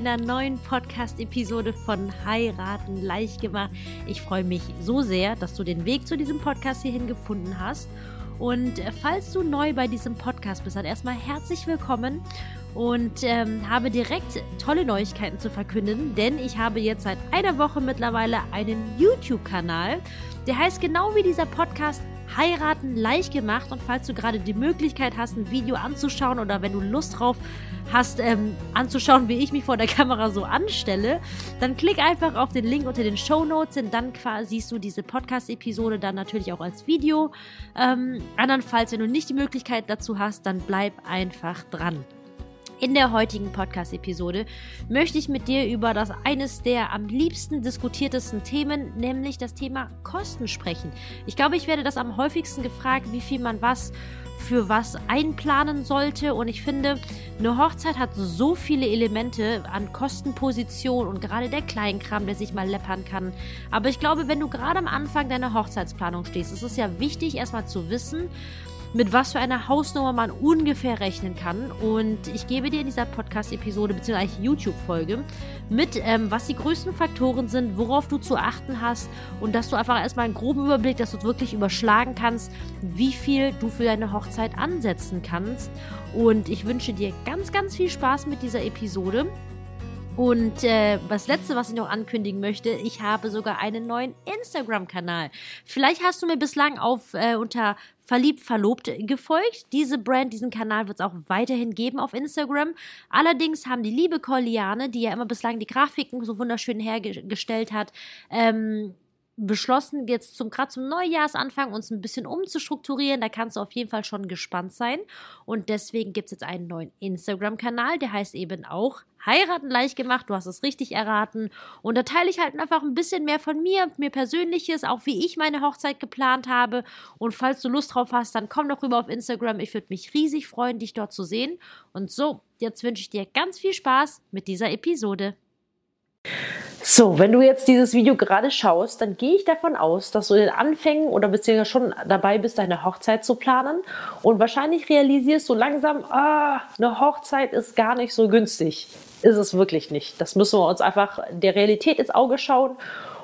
einer neuen Podcast-Episode von Heiraten leicht gemacht. Ich freue mich so sehr, dass du den Weg zu diesem Podcast hierhin gefunden hast. Und äh, falls du neu bei diesem Podcast bist, dann erstmal herzlich willkommen und ähm, habe direkt tolle Neuigkeiten zu verkünden, denn ich habe jetzt seit einer Woche mittlerweile einen YouTube-Kanal. Der heißt genau wie dieser Podcast Heiraten leicht gemacht. Und falls du gerade die Möglichkeit hast, ein Video anzuschauen oder wenn du Lust drauf hast, ähm, anzuschauen, wie ich mich vor der Kamera so anstelle, dann klick einfach auf den Link unter den Show Notes und dann siehst du diese Podcast-Episode dann natürlich auch als Video. Ähm, andernfalls, wenn du nicht die Möglichkeit dazu hast, dann bleib einfach dran. In der heutigen Podcast-Episode möchte ich mit dir über das eines der am liebsten diskutiertesten Themen, nämlich das Thema Kosten sprechen. Ich glaube, ich werde das am häufigsten gefragt, wie viel man was für was einplanen sollte. Und ich finde, eine Hochzeit hat so viele Elemente an Kostenposition und gerade der Kleinkram, der sich mal läppern kann. Aber ich glaube, wenn du gerade am Anfang deiner Hochzeitsplanung stehst, ist es ja wichtig, erstmal zu wissen, mit was für einer Hausnummer man ungefähr rechnen kann. Und ich gebe dir in dieser Podcast-Episode bzw. YouTube-Folge mit, ähm, was die größten Faktoren sind, worauf du zu achten hast und dass du einfach erstmal einen groben Überblick, dass du wirklich überschlagen kannst, wie viel du für deine Hochzeit ansetzen kannst. Und ich wünsche dir ganz, ganz viel Spaß mit dieser Episode. Und äh, das letzte, was ich noch ankündigen möchte, ich habe sogar einen neuen Instagram-Kanal. Vielleicht hast du mir bislang auf äh, unter verliebt verlobt gefolgt. Diese Brand, diesen Kanal wird es auch weiterhin geben auf Instagram. Allerdings haben die liebe Colliane, die ja immer bislang die Grafiken so wunderschön hergestellt hat, ähm, beschlossen, jetzt zum gerade zum Neujahresanfang uns ein bisschen umzustrukturieren. Da kannst du auf jeden Fall schon gespannt sein. Und deswegen gibt es jetzt einen neuen Instagram-Kanal, der heißt eben auch Heiraten leicht gemacht. Du hast es richtig erraten. Und da teile ich halt einfach ein bisschen mehr von mir, mir Persönliches, auch wie ich meine Hochzeit geplant habe. Und falls du Lust drauf hast, dann komm doch rüber auf Instagram. Ich würde mich riesig freuen, dich dort zu sehen. Und so, jetzt wünsche ich dir ganz viel Spaß mit dieser Episode. So, wenn du jetzt dieses Video gerade schaust, dann gehe ich davon aus, dass du in den Anfängen oder beziehungsweise schon dabei bist, deine Hochzeit zu planen und wahrscheinlich realisierst du langsam, ah, eine Hochzeit ist gar nicht so günstig. Ist es wirklich nicht. Das müssen wir uns einfach der Realität ins Auge schauen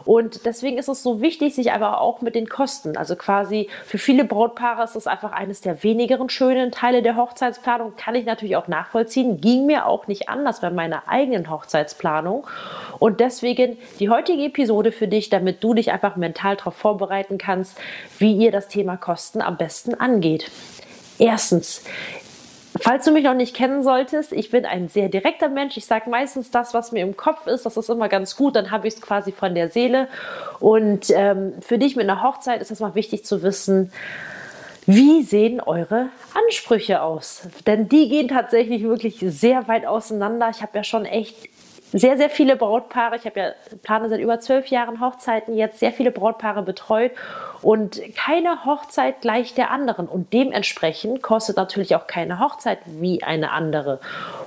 und deswegen ist es so wichtig, sich aber auch mit den Kosten, also quasi für viele Brautpaare ist das einfach eines der wenigeren schönen Teile der Hochzeitsplanung, kann ich natürlich auch nachvollziehen, ging mir auch nicht anders bei meiner eigenen Hochzeitsplanung. Und deswegen die heutige Episode für dich, damit du dich einfach mental darauf vorbereiten kannst, wie ihr das Thema Kosten am besten angeht. Erstens, Falls du mich noch nicht kennen solltest, ich bin ein sehr direkter Mensch. Ich sage meistens das, was mir im Kopf ist. Das ist immer ganz gut. Dann habe ich es quasi von der Seele. Und ähm, für dich mit einer Hochzeit ist es mal wichtig zu wissen, wie sehen eure Ansprüche aus? Denn die gehen tatsächlich wirklich sehr weit auseinander. Ich habe ja schon echt sehr, sehr viele Brautpaare. Ich habe ja plane seit über zwölf Jahren Hochzeiten jetzt sehr viele Brautpaare betreut und keine Hochzeit gleich der anderen. Und dementsprechend kostet natürlich auch keine Hochzeit wie eine andere.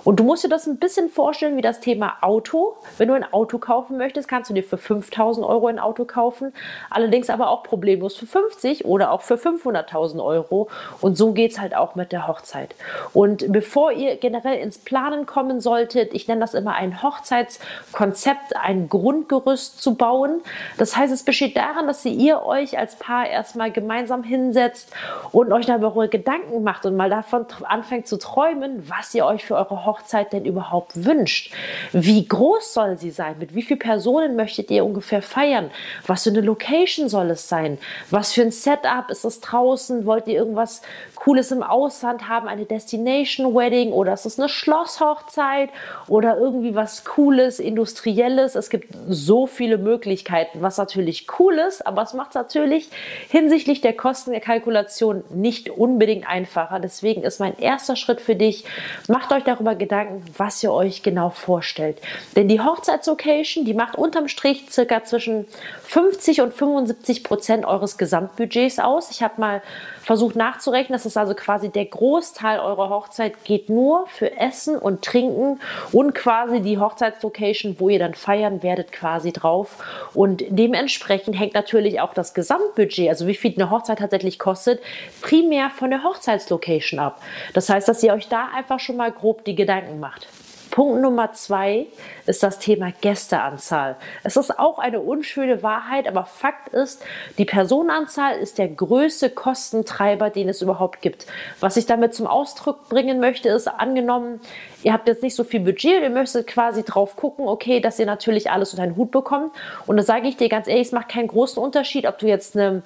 Und du musst dir das ein bisschen vorstellen wie das Thema Auto. Wenn du ein Auto kaufen möchtest, kannst du dir für 5000 Euro ein Auto kaufen. Allerdings aber auch problemlos für 50 oder auch für 500.000 Euro. Und so geht es halt auch mit der Hochzeit. Und bevor ihr generell ins Planen kommen solltet, ich nenne das immer ein Hochzeitskonzept, ein Grundgerüst zu bauen. Das heißt, es besteht daran, dass ihr euch als Paar Paar erstmal gemeinsam hinsetzt und euch darüber Gedanken macht und mal davon anfängt zu träumen, was ihr euch für eure Hochzeit denn überhaupt wünscht. Wie groß soll sie sein? Mit wie vielen Personen möchtet ihr ungefähr feiern? Was für eine Location soll es sein? Was für ein Setup ist es draußen? Wollt ihr irgendwas Cooles im Ausland haben? Eine Destination Wedding oder ist es eine Schlosshochzeit oder irgendwie was Cooles, Industrielles? Es gibt so viele Möglichkeiten, was natürlich cool ist, aber es macht es natürlich hinsichtlich der Kostenkalkulation nicht unbedingt einfacher. Deswegen ist mein erster Schritt für dich, macht euch darüber Gedanken, was ihr euch genau vorstellt. Denn die Hochzeitslocation, die macht unterm Strich circa zwischen 50 und 75 Prozent eures Gesamtbudgets aus. Ich habe mal versucht nachzurechnen, das ist also quasi der Großteil eurer Hochzeit geht nur für Essen und Trinken und quasi die Hochzeitslocation, wo ihr dann feiern werdet, quasi drauf. Und dementsprechend hängt natürlich auch das Gesamtbudget, also wie viel eine Hochzeit tatsächlich kostet, primär von der Hochzeitslocation ab. Das heißt, dass ihr euch da einfach schon mal grob die Gedanken macht. Punkt Nummer zwei ist das Thema Gästeanzahl. Es ist auch eine unschöne Wahrheit, aber Fakt ist, die Personenanzahl ist der größte Kostentreiber, den es überhaupt gibt. Was ich damit zum Ausdruck bringen möchte, ist angenommen, ihr habt jetzt nicht so viel Budget, ihr möchtet quasi drauf gucken, okay, dass ihr natürlich alles unter einen Hut bekommt. Und da sage ich dir ganz ehrlich, es macht keinen großen Unterschied, ob du jetzt eine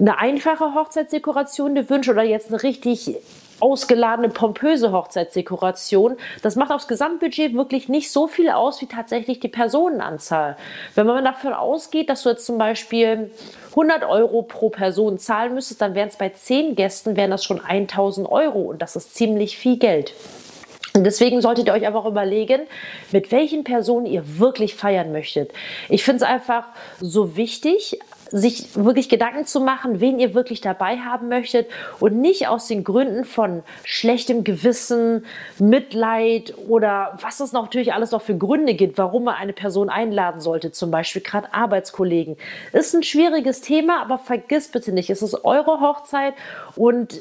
eine einfache Hochzeitsdekoration dir wünschst oder jetzt eine richtig ausgeladene, pompöse Hochzeitsdekoration. Das macht aufs Gesamtbudget wirklich nicht so viel aus wie tatsächlich die Personenanzahl. Wenn man davon ausgeht, dass du jetzt zum Beispiel 100 Euro pro Person zahlen müsstest, dann wären es bei 10 Gästen, wären das schon 1000 Euro und das ist ziemlich viel Geld. Und deswegen solltet ihr euch einfach überlegen, mit welchen Personen ihr wirklich feiern möchtet. Ich finde es einfach so wichtig, sich wirklich Gedanken zu machen, wen ihr wirklich dabei haben möchtet und nicht aus den Gründen von schlechtem Gewissen, Mitleid oder was es natürlich alles noch für Gründe gibt, warum man eine Person einladen sollte, zum Beispiel gerade Arbeitskollegen. Ist ein schwieriges Thema, aber vergisst bitte nicht, es ist eure Hochzeit und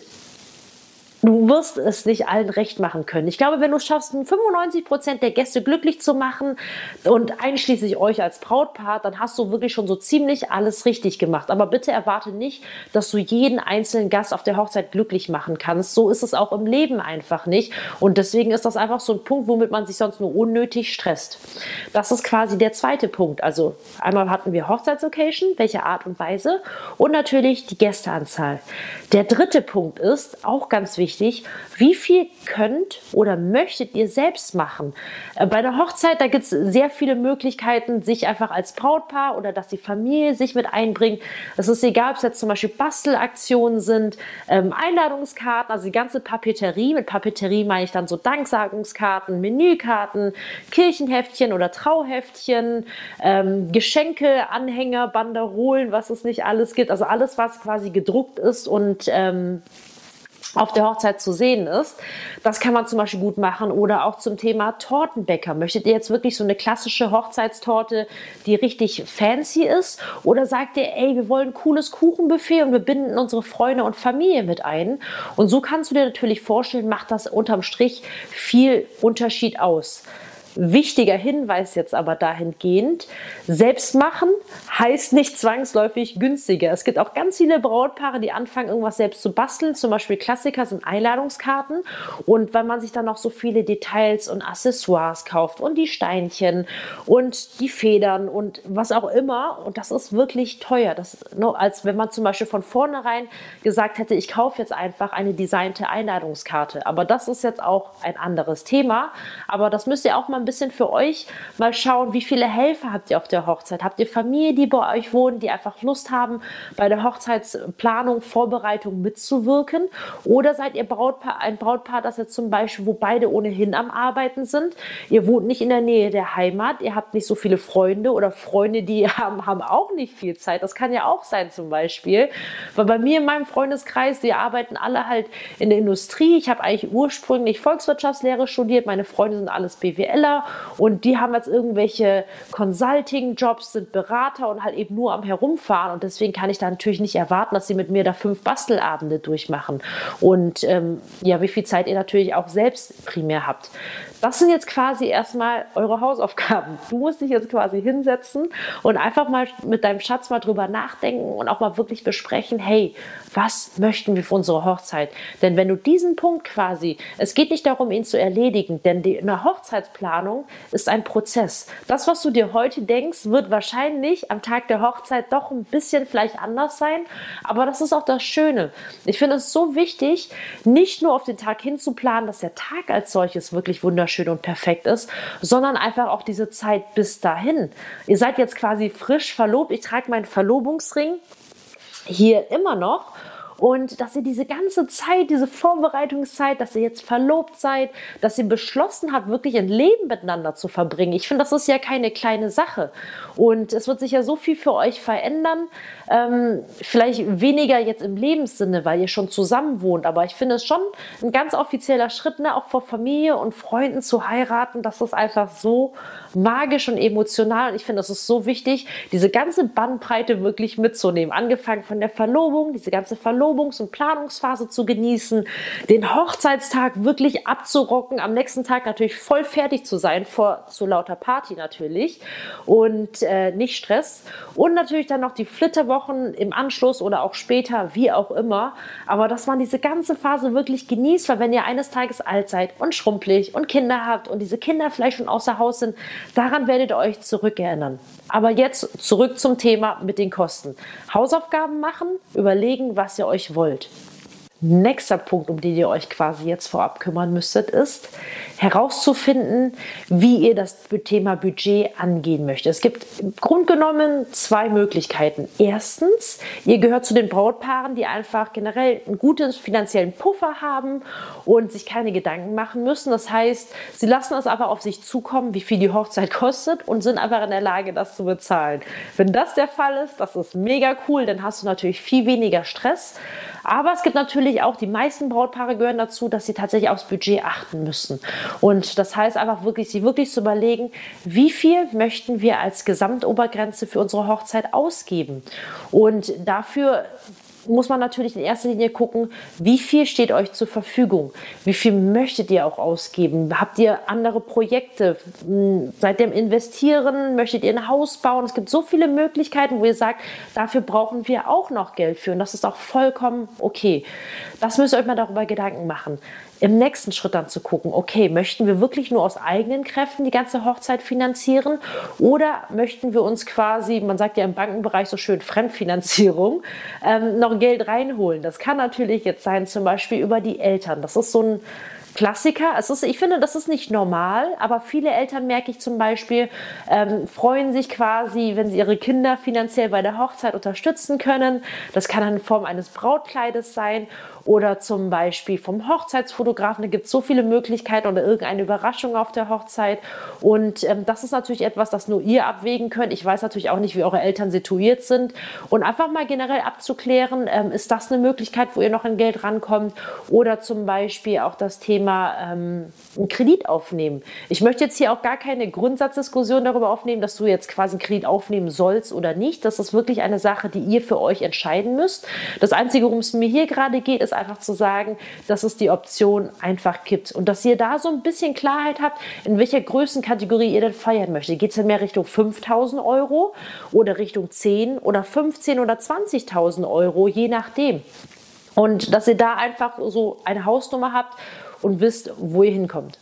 du wirst es nicht allen recht machen können. Ich glaube, wenn du schaffst, 95 Prozent der Gäste glücklich zu machen und einschließlich euch als Brautpaar, dann hast du wirklich schon so ziemlich alles richtig gemacht. Aber bitte erwarte nicht, dass du jeden einzelnen Gast auf der Hochzeit glücklich machen kannst. So ist es auch im Leben einfach nicht. Und deswegen ist das einfach so ein Punkt, womit man sich sonst nur unnötig stresst. Das ist quasi der zweite Punkt. Also einmal hatten wir Hochzeitslocation, welche Art und Weise und natürlich die Gästeanzahl. Der dritte Punkt ist auch ganz wichtig wichtig, wie viel könnt oder möchtet ihr selbst machen. Äh, bei der Hochzeit, da gibt es sehr viele Möglichkeiten, sich einfach als Brautpaar oder dass die Familie sich mit einbringt. Es ist egal, ob es jetzt zum Beispiel Bastelaktionen sind, ähm, Einladungskarten, also die ganze Papeterie. Mit Papeterie meine ich dann so Danksagungskarten, Menükarten, Kirchenheftchen oder Trauheftchen, ähm, Geschenke, Anhänger, Banderolen, was es nicht alles gibt. Also alles, was quasi gedruckt ist und ähm, auf der Hochzeit zu sehen ist. Das kann man zum Beispiel gut machen. Oder auch zum Thema Tortenbäcker. Möchtet ihr jetzt wirklich so eine klassische Hochzeitstorte, die richtig fancy ist? Oder sagt ihr, ey, wir wollen ein cooles Kuchenbuffet und wir binden unsere Freunde und Familie mit ein? Und so kannst du dir natürlich vorstellen, macht das unterm Strich viel Unterschied aus. Wichtiger Hinweis jetzt aber dahingehend, selbst machen heißt nicht zwangsläufig günstiger. Es gibt auch ganz viele Brautpaare, die anfangen, irgendwas selbst zu basteln. Zum Beispiel Klassiker sind Einladungskarten. Und weil man sich dann noch so viele Details und Accessoires kauft und die Steinchen und die Federn und was auch immer. Und das ist wirklich teuer. Das, ne, als wenn man zum Beispiel von vornherein gesagt hätte, ich kaufe jetzt einfach eine designte Einladungskarte. Aber das ist jetzt auch ein anderes Thema. Aber das müsst ihr auch mal bisschen für euch mal schauen, wie viele Helfer habt ihr auf der Hochzeit? Habt ihr Familie, die bei euch wohnen, die einfach Lust haben, bei der Hochzeitsplanung, Vorbereitung mitzuwirken? Oder seid ihr Brautpaar, ein Brautpaar, das jetzt zum Beispiel, wo beide ohnehin am Arbeiten sind? Ihr wohnt nicht in der Nähe der Heimat, ihr habt nicht so viele Freunde oder Freunde, die haben, haben auch nicht viel Zeit. Das kann ja auch sein zum Beispiel. Weil bei mir in meinem Freundeskreis, die arbeiten alle halt in der Industrie. Ich habe eigentlich ursprünglich Volkswirtschaftslehre studiert. Meine Freunde sind alles BWLer und die haben jetzt irgendwelche Consulting-Jobs, sind Berater und halt eben nur am Herumfahren und deswegen kann ich da natürlich nicht erwarten, dass sie mit mir da fünf Bastelabende durchmachen und ähm, ja, wie viel Zeit ihr natürlich auch selbst primär habt. Das sind jetzt quasi erstmal eure Hausaufgaben. Du musst dich jetzt quasi hinsetzen und einfach mal mit deinem Schatz mal drüber nachdenken und auch mal wirklich besprechen, hey, was möchten wir für unsere Hochzeit? Denn wenn du diesen Punkt quasi, es geht nicht darum, ihn zu erledigen, denn die, eine Hochzeitsplanung ist ein Prozess. Das, was du dir heute denkst, wird wahrscheinlich am Tag der Hochzeit doch ein bisschen vielleicht anders sein, aber das ist auch das Schöne. Ich finde es so wichtig, nicht nur auf den Tag hinzuplanen, dass der Tag als solches wirklich wunderschön und perfekt ist, sondern einfach auch diese Zeit bis dahin. Ihr seid jetzt quasi frisch verlobt. Ich trage meinen Verlobungsring hier immer noch und dass ihr diese ganze Zeit, diese Vorbereitungszeit, dass ihr jetzt verlobt seid, dass ihr beschlossen habt, wirklich ein Leben miteinander zu verbringen. Ich finde, das ist ja keine kleine Sache. Und es wird sich ja so viel für euch verändern. Ähm, vielleicht weniger jetzt im Lebenssinne, weil ihr schon zusammen wohnt. Aber ich finde es schon ein ganz offizieller Schritt, ne, auch vor Familie und Freunden zu heiraten. Das ist einfach so magisch und emotional. Und ich finde, es ist so wichtig, diese ganze Bandbreite wirklich mitzunehmen. Angefangen von der Verlobung, diese ganze Verlobung Verlobungs- und Planungsphase zu genießen, den Hochzeitstag wirklich abzurocken, am nächsten Tag natürlich voll fertig zu sein, vor zu lauter Party natürlich und äh, nicht Stress. Und natürlich dann noch die Flitterwochen im Anschluss oder auch später, wie auch immer. Aber dass man diese ganze Phase wirklich genießt, weil wenn ihr eines Tages alt seid und schrumpelig und Kinder habt und diese Kinder vielleicht schon außer Haus sind, daran werdet ihr euch zurückerinnern. Aber jetzt zurück zum Thema mit den Kosten. Hausaufgaben machen, überlegen, was ihr euch wollt. Nächster Punkt, um den ihr euch quasi jetzt vorab kümmern müsstet, ist herauszufinden, wie ihr das Thema Budget angehen möchtet. Es gibt im Grunde genommen zwei Möglichkeiten. Erstens, ihr gehört zu den Brautpaaren, die einfach generell einen guten finanziellen Puffer haben und sich keine Gedanken machen müssen. Das heißt, sie lassen es aber auf sich zukommen, wie viel die Hochzeit kostet und sind einfach in der Lage, das zu bezahlen. Wenn das der Fall ist, das ist mega cool, dann hast du natürlich viel weniger Stress. Aber es gibt natürlich auch, die meisten Brautpaare gehören dazu, dass sie tatsächlich aufs Budget achten müssen. Und das heißt einfach wirklich, sie wirklich zu überlegen, wie viel möchten wir als Gesamtobergrenze für unsere Hochzeit ausgeben. Und dafür muss man natürlich in erster Linie gucken, wie viel steht euch zur Verfügung? Wie viel möchtet ihr auch ausgeben? Habt ihr andere Projekte? Hm, seid ihr im Investieren? Möchtet ihr ein Haus bauen? Es gibt so viele Möglichkeiten, wo ihr sagt, dafür brauchen wir auch noch Geld für. Und das ist auch vollkommen okay. Das müsst ihr euch mal darüber Gedanken machen im nächsten Schritt dann zu gucken, okay, möchten wir wirklich nur aus eigenen Kräften die ganze Hochzeit finanzieren oder möchten wir uns quasi, man sagt ja im Bankenbereich so schön Fremdfinanzierung, ähm, noch Geld reinholen. Das kann natürlich jetzt sein, zum Beispiel über die Eltern. Das ist so ein Klassiker. Es ist, ich finde, das ist nicht normal, aber viele Eltern, merke ich zum Beispiel, ähm, freuen sich quasi, wenn sie ihre Kinder finanziell bei der Hochzeit unterstützen können. Das kann in Form eines Brautkleides sein oder zum Beispiel vom Hochzeitsfotografen. Da gibt es so viele Möglichkeiten oder irgendeine Überraschung auf der Hochzeit. Und ähm, das ist natürlich etwas, das nur ihr abwägen könnt. Ich weiß natürlich auch nicht, wie eure Eltern situiert sind. Und einfach mal generell abzuklären, ähm, ist das eine Möglichkeit, wo ihr noch an Geld rankommt? Oder zum Beispiel auch das Thema ähm, einen Kredit aufnehmen. Ich möchte jetzt hier auch gar keine Grundsatzdiskussion darüber aufnehmen, dass du jetzt quasi einen Kredit aufnehmen sollst oder nicht. Das ist wirklich eine Sache, die ihr für euch entscheiden müsst. Das Einzige, worum es mir hier gerade geht, ist einfach zu sagen, dass es die Option einfach gibt und dass ihr da so ein bisschen Klarheit habt, in welcher Größenkategorie ihr denn feiern möchtet. Geht es denn mehr Richtung 5000 Euro oder Richtung 10 oder 15 oder 20.000 Euro, je nachdem. Und dass ihr da einfach so eine Hausnummer habt und wisst, wo ihr hinkommt.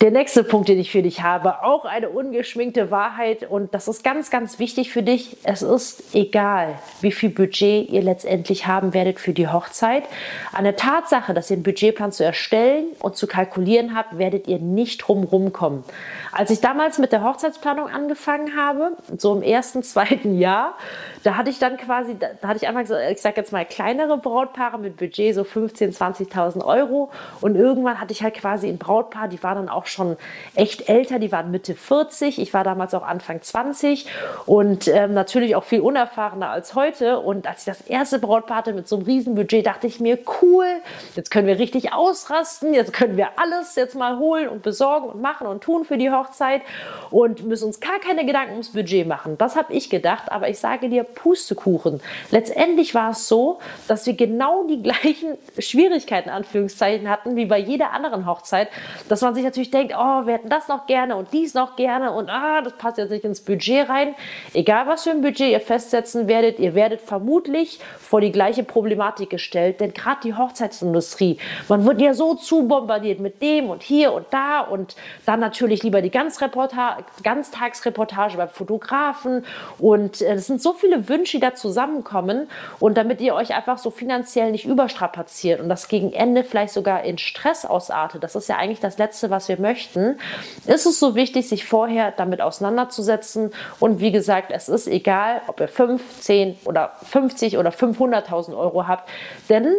Der nächste Punkt, den ich für dich habe, auch eine ungeschminkte Wahrheit und das ist ganz, ganz wichtig für dich. Es ist egal, wie viel Budget ihr letztendlich haben werdet für die Hochzeit. An der Tatsache, dass ihr einen Budgetplan zu erstellen und zu kalkulieren habt, werdet ihr nicht drumherum kommen. Als ich damals mit der Hochzeitsplanung angefangen habe, so im ersten, zweiten Jahr, da hatte ich dann quasi, da, hatte ich einfach gesagt, ich sage jetzt mal kleinere Brautpaare mit Budget so 15.000, 20.000 Euro. Und irgendwann hatte ich halt quasi ein Brautpaar, die war dann auch schon echt älter, die waren Mitte 40, ich war damals auch Anfang 20 und ähm, natürlich auch viel unerfahrener als heute. Und als ich das erste Brautpaar hatte mit so einem riesen Budget, dachte ich mir, cool, jetzt können wir richtig ausrasten, jetzt können wir alles jetzt mal holen und besorgen und machen und tun für die Hochzeit und müssen uns gar keine Gedanken ums Budget machen. Das habe ich gedacht, aber ich sage dir, Pustekuchen. Letztendlich war es so, dass wir genau die gleichen Schwierigkeiten, Anführungszeichen, hatten wie bei jeder anderen Hochzeit, dass man sich natürlich denkt, oh, wir hätten das noch gerne und dies noch gerne und ah, das passt jetzt nicht ins Budget rein. Egal, was für ein Budget ihr festsetzen werdet, ihr werdet vermutlich vor die gleiche Problematik gestellt, denn gerade die Hochzeitsindustrie, man wird ja so zu bombardiert mit dem und hier und da und dann natürlich lieber die Ganztagsreportage beim Fotografen und äh, es sind so viele Wünsche, die da zusammenkommen und damit ihr euch einfach so finanziell nicht überstrapaziert und das gegen Ende vielleicht sogar in Stress ausartet, das ist ja eigentlich das Letzte, was wir möchten, ist es so wichtig, sich vorher damit auseinanderzusetzen. Und wie gesagt, es ist egal, ob ihr 5, 10 oder 50 oder 500.000 Euro habt, denn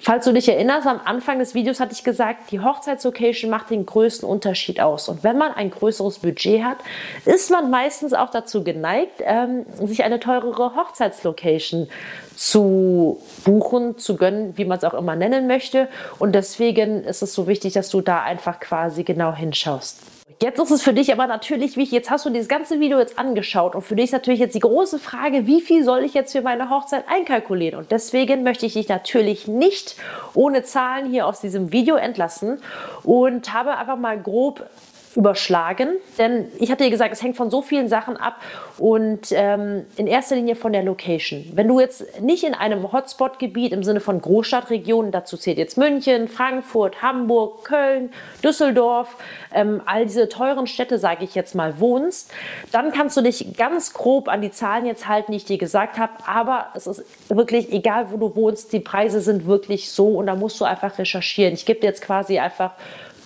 Falls du dich erinnerst, am Anfang des Videos hatte ich gesagt, die Hochzeitslocation macht den größten Unterschied aus. Und wenn man ein größeres Budget hat, ist man meistens auch dazu geneigt, ähm, sich eine teurere Hochzeitslocation zu buchen, zu gönnen, wie man es auch immer nennen möchte. Und deswegen ist es so wichtig, dass du da einfach quasi genau hinschaust. Jetzt ist es für dich aber natürlich wichtig, jetzt hast du dieses ganze Video jetzt angeschaut und für dich ist natürlich jetzt die große Frage, wie viel soll ich jetzt für meine Hochzeit einkalkulieren? Und deswegen möchte ich dich natürlich nicht ohne Zahlen hier aus diesem Video entlassen und habe einfach mal grob überschlagen. Denn ich hatte dir gesagt, es hängt von so vielen Sachen ab und ähm, in erster Linie von der Location. Wenn du jetzt nicht in einem Hotspot-Gebiet im Sinne von Großstadtregionen, dazu zählt jetzt München, Frankfurt, Hamburg, Köln, Düsseldorf, ähm, all diese teuren Städte, sage ich jetzt mal, wohnst, dann kannst du dich ganz grob an die Zahlen jetzt halten, die ich dir gesagt habe. Aber es ist wirklich egal, wo du wohnst, die Preise sind wirklich so und da musst du einfach recherchieren. Ich gebe dir jetzt quasi einfach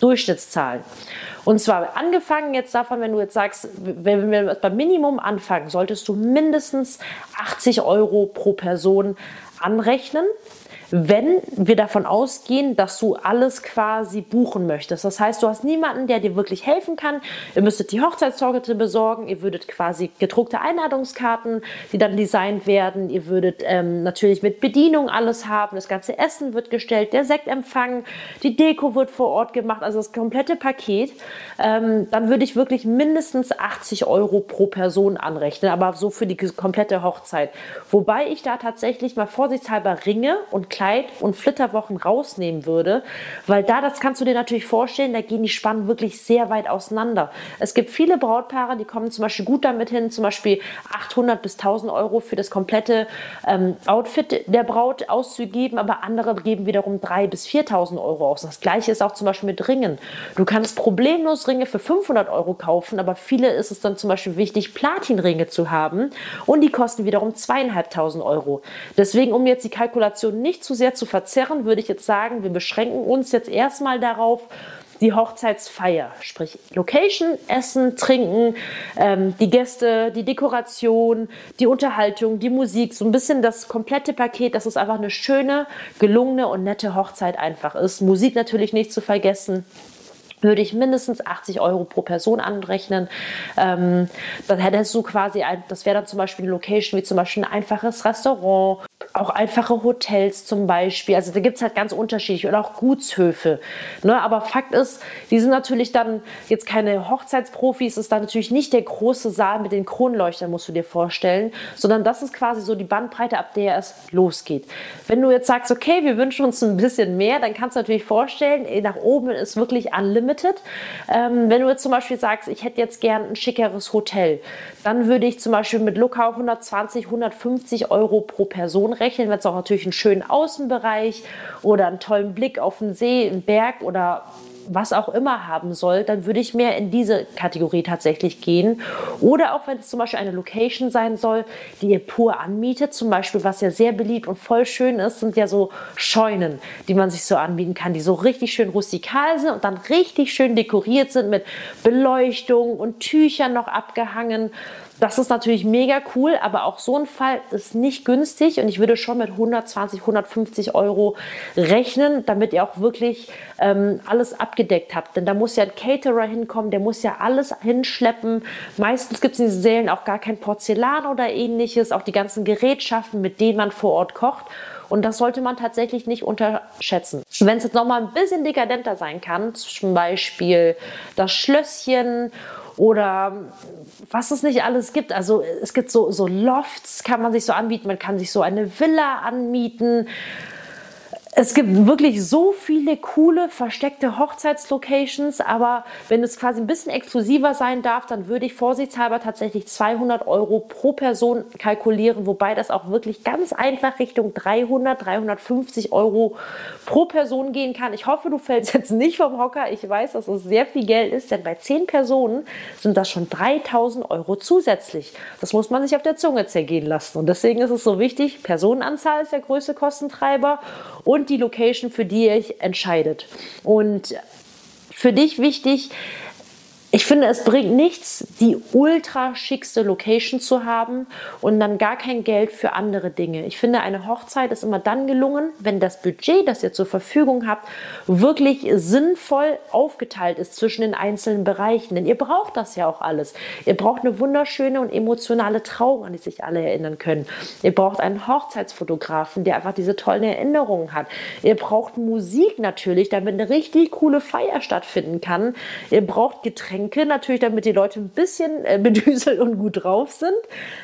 Durchschnittszahlen. Und zwar angefangen jetzt davon, wenn du jetzt sagst, wenn wir beim Minimum anfangen, solltest du mindestens 80 Euro pro Person anrechnen wenn wir davon ausgehen, dass du alles quasi buchen möchtest. Das heißt, du hast niemanden, der dir wirklich helfen kann. Ihr müsstet die Hochzeitstorte besorgen, ihr würdet quasi gedruckte Einladungskarten, die dann designt werden. Ihr würdet ähm, natürlich mit Bedienung alles haben. Das ganze Essen wird gestellt, der Sektempfang, die Deko wird vor Ort gemacht, also das komplette Paket. Ähm, dann würde ich wirklich mindestens 80 Euro pro Person anrechnen, aber so für die komplette Hochzeit. Wobei ich da tatsächlich mal vorsichtshalber Ringe und Kleid und Flitterwochen rausnehmen würde, weil da, das kannst du dir natürlich vorstellen, da gehen die Spannen wirklich sehr weit auseinander. Es gibt viele Brautpaare, die kommen zum Beispiel gut damit hin, zum Beispiel 800 bis 1000 Euro für das komplette ähm, Outfit der Braut auszugeben, aber andere geben wiederum 3 bis 4000 Euro aus. Das gleiche ist auch zum Beispiel mit Ringen. Du kannst problemlos Ringe für 500 Euro kaufen, aber viele ist es dann zum Beispiel wichtig, Platinringe zu haben und die kosten wiederum 2500 Euro. Deswegen, um jetzt die Kalkulation nicht zu sehr zu verzerren, würde ich jetzt sagen, wir beschränken uns jetzt erstmal darauf, die Hochzeitsfeier, sprich Location, Essen, Trinken, ähm, die Gäste, die Dekoration, die Unterhaltung, die Musik, so ein bisschen das komplette Paket, dass es einfach eine schöne, gelungene und nette Hochzeit einfach ist. Musik natürlich nicht zu vergessen würde ich mindestens 80 Euro pro Person anrechnen. Ähm, dann hättest du quasi, ein, das wäre dann zum Beispiel eine Location wie zum Beispiel ein einfaches Restaurant auch einfache Hotels zum Beispiel. Also da gibt es halt ganz unterschiedliche und auch Gutshöfe. Ne? Aber Fakt ist, die sind natürlich dann jetzt keine Hochzeitsprofis, ist dann natürlich nicht der große Saal mit den Kronleuchtern, musst du dir vorstellen, sondern das ist quasi so die Bandbreite, ab der es losgeht. Wenn du jetzt sagst, okay, wir wünschen uns ein bisschen mehr, dann kannst du natürlich vorstellen, nach oben ist wirklich unlimited. Ähm, wenn du jetzt zum Beispiel sagst, ich hätte jetzt gern ein schickeres Hotel, dann würde ich zum Beispiel mit Lookout 120, 150 Euro pro Person rechnen, wenn es auch natürlich einen schönen Außenbereich oder einen tollen Blick auf den See, einen Berg oder was auch immer haben soll, dann würde ich mehr in diese Kategorie tatsächlich gehen. Oder auch wenn es zum Beispiel eine Location sein soll, die ihr pur anmietet, zum Beispiel, was ja sehr beliebt und voll schön ist, sind ja so Scheunen, die man sich so anbieten kann, die so richtig schön rustikal sind und dann richtig schön dekoriert sind mit Beleuchtung und Tüchern noch abgehangen. Das ist natürlich mega cool, aber auch so ein Fall ist nicht günstig und ich würde schon mit 120, 150 Euro rechnen, damit ihr auch wirklich ähm, alles abgedeckt habt. Denn da muss ja ein Caterer hinkommen, der muss ja alles hinschleppen. Meistens gibt es in diesen Sälen auch gar kein Porzellan oder ähnliches, auch die ganzen Gerätschaften, mit denen man vor Ort kocht. Und das sollte man tatsächlich nicht unterschätzen. Wenn es jetzt nochmal ein bisschen dekadenter sein kann, zum Beispiel das Schlösschen oder was es nicht alles gibt. Also es gibt so, so Lofts, kann man sich so anbieten, man kann sich so eine Villa anmieten es gibt wirklich so viele coole versteckte Hochzeitslocations, aber wenn es quasi ein bisschen exklusiver sein darf, dann würde ich vorsichtshalber tatsächlich 200 Euro pro Person kalkulieren, wobei das auch wirklich ganz einfach Richtung 300, 350 Euro pro Person gehen kann. Ich hoffe, du fällst jetzt nicht vom Hocker. Ich weiß, dass es sehr viel Geld ist, denn bei 10 Personen sind das schon 3000 Euro zusätzlich. Das muss man sich auf der Zunge zergehen lassen. Und deswegen ist es so wichtig, Personenanzahl ist der größte Kostentreiber und die Location, für die ihr euch entscheidet. Und für dich wichtig, ich finde, es bringt nichts, die ultra schickste Location zu haben und dann gar kein Geld für andere Dinge. Ich finde, eine Hochzeit ist immer dann gelungen, wenn das Budget, das ihr zur Verfügung habt, wirklich sinnvoll aufgeteilt ist zwischen den einzelnen Bereichen. Denn ihr braucht das ja auch alles. Ihr braucht eine wunderschöne und emotionale Trauung, an die sich alle erinnern können. Ihr braucht einen Hochzeitsfotografen, der einfach diese tollen Erinnerungen hat. Ihr braucht Musik natürlich, damit eine richtig coole Feier stattfinden kann. Ihr braucht Getränke Geschenke, natürlich damit die Leute ein bisschen äh, bedüselt und gut drauf sind.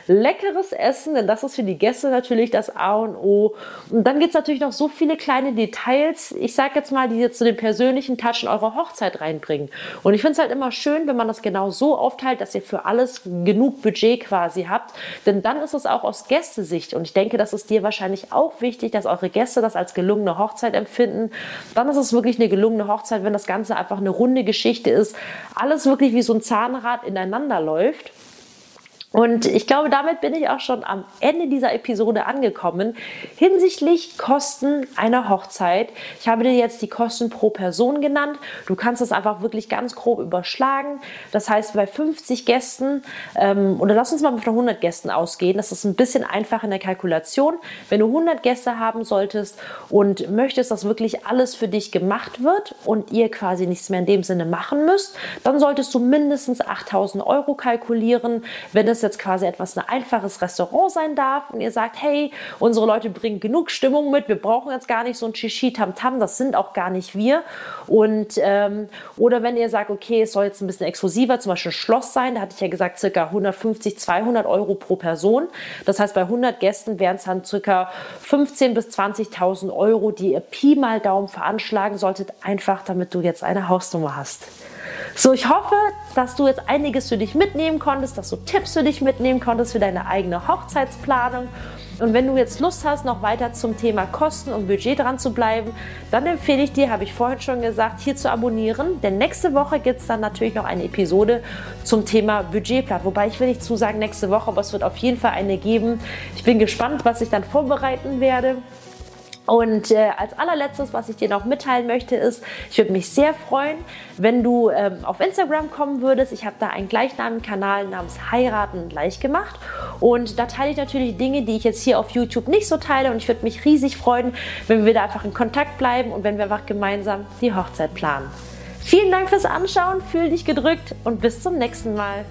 Leckeres Essen, denn das ist für die Gäste natürlich das A und O. Und dann gibt es natürlich noch so viele kleine Details, ich sage jetzt mal, die jetzt zu den persönlichen Touch in eure Hochzeit reinbringen. Und ich finde es halt immer schön, wenn man das genau so aufteilt, dass ihr für alles genug Budget quasi habt. Denn dann ist es auch aus Gästesicht. Und ich denke, das ist dir wahrscheinlich auch wichtig, dass eure Gäste das als gelungene Hochzeit empfinden. Dann ist es wirklich eine gelungene Hochzeit, wenn das Ganze einfach eine runde Geschichte ist. Alles wirklich wie so ein Zahnrad ineinander läuft. Und ich glaube, damit bin ich auch schon am Ende dieser Episode angekommen hinsichtlich Kosten einer Hochzeit. Ich habe dir jetzt die Kosten pro Person genannt. Du kannst das einfach wirklich ganz grob überschlagen. Das heißt, bei 50 Gästen, ähm, oder lass uns mal von 100 Gästen ausgehen, das ist ein bisschen einfach in der Kalkulation. Wenn du 100 Gäste haben solltest und möchtest, dass wirklich alles für dich gemacht wird und ihr quasi nichts mehr in dem Sinne machen müsst, dann solltest du mindestens 8000 Euro kalkulieren. Wenn es jetzt quasi etwas ein einfaches Restaurant sein darf und ihr sagt, hey, unsere Leute bringen genug Stimmung mit, wir brauchen jetzt gar nicht so ein Shishi Tam Tam, das sind auch gar nicht wir. Und ähm, oder wenn ihr sagt, okay, es soll jetzt ein bisschen exklusiver, zum Beispiel ein Schloss sein, da hatte ich ja gesagt, circa 150, 200 Euro pro Person. Das heißt, bei 100 Gästen wären es dann circa 15 bis 20.000 Euro, die ihr Pi mal Daumen veranschlagen solltet, einfach damit du jetzt eine Hausnummer hast. So, ich hoffe, dass du jetzt einiges für dich mitnehmen konntest, dass du Tipps für dich mitnehmen konntest für deine eigene Hochzeitsplanung. Und wenn du jetzt Lust hast, noch weiter zum Thema Kosten und Budget dran zu bleiben, dann empfehle ich dir, habe ich vorhin schon gesagt, hier zu abonnieren. Denn nächste Woche gibt es dann natürlich noch eine Episode zum Thema Budgetplan. Wobei ich will nicht zusagen nächste Woche, aber es wird auf jeden Fall eine geben. Ich bin gespannt, was ich dann vorbereiten werde. Und äh, als allerletztes, was ich dir noch mitteilen möchte, ist, ich würde mich sehr freuen, wenn du ähm, auf Instagram kommen würdest. Ich habe da einen gleichnamigen Kanal namens Heiraten leicht gemacht. Und da teile ich natürlich Dinge, die ich jetzt hier auf YouTube nicht so teile. Und ich würde mich riesig freuen, wenn wir da einfach in Kontakt bleiben und wenn wir einfach gemeinsam die Hochzeit planen. Vielen Dank fürs Anschauen, fühl dich gedrückt und bis zum nächsten Mal.